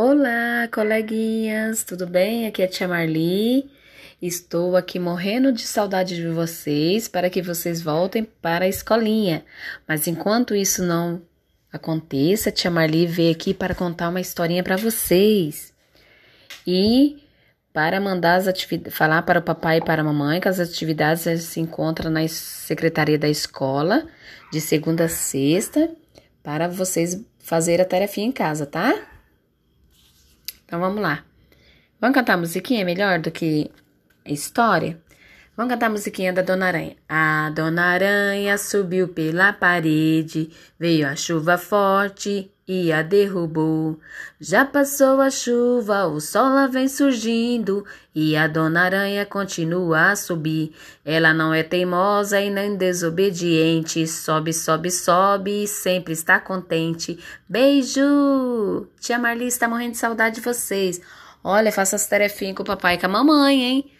Olá, coleguinhas, tudo bem? Aqui é a tia Marli. Estou aqui morrendo de saudade de vocês para que vocês voltem para a escolinha. Mas enquanto isso não aconteça, a tia Marli veio aqui para contar uma historinha para vocês. E para mandar as atividades, falar para o papai e para a mamãe que as atividades se encontram na secretaria da escola de segunda a sexta para vocês fazer a tarefinha em casa, tá? Então vamos lá. Vamos cantar musiquinha melhor do que história? Vamos cantar a musiquinha da Dona Aranha. A Dona Aranha subiu pela parede, veio a chuva forte e a derrubou. Já passou a chuva, o sol lá vem surgindo e a Dona Aranha continua a subir. Ela não é teimosa e nem desobediente, sobe, sobe, sobe e sempre está contente. Beijo! Tia Marli está morrendo de saudade de vocês. Olha, faça as tarefinhas com o papai e com a mamãe, hein?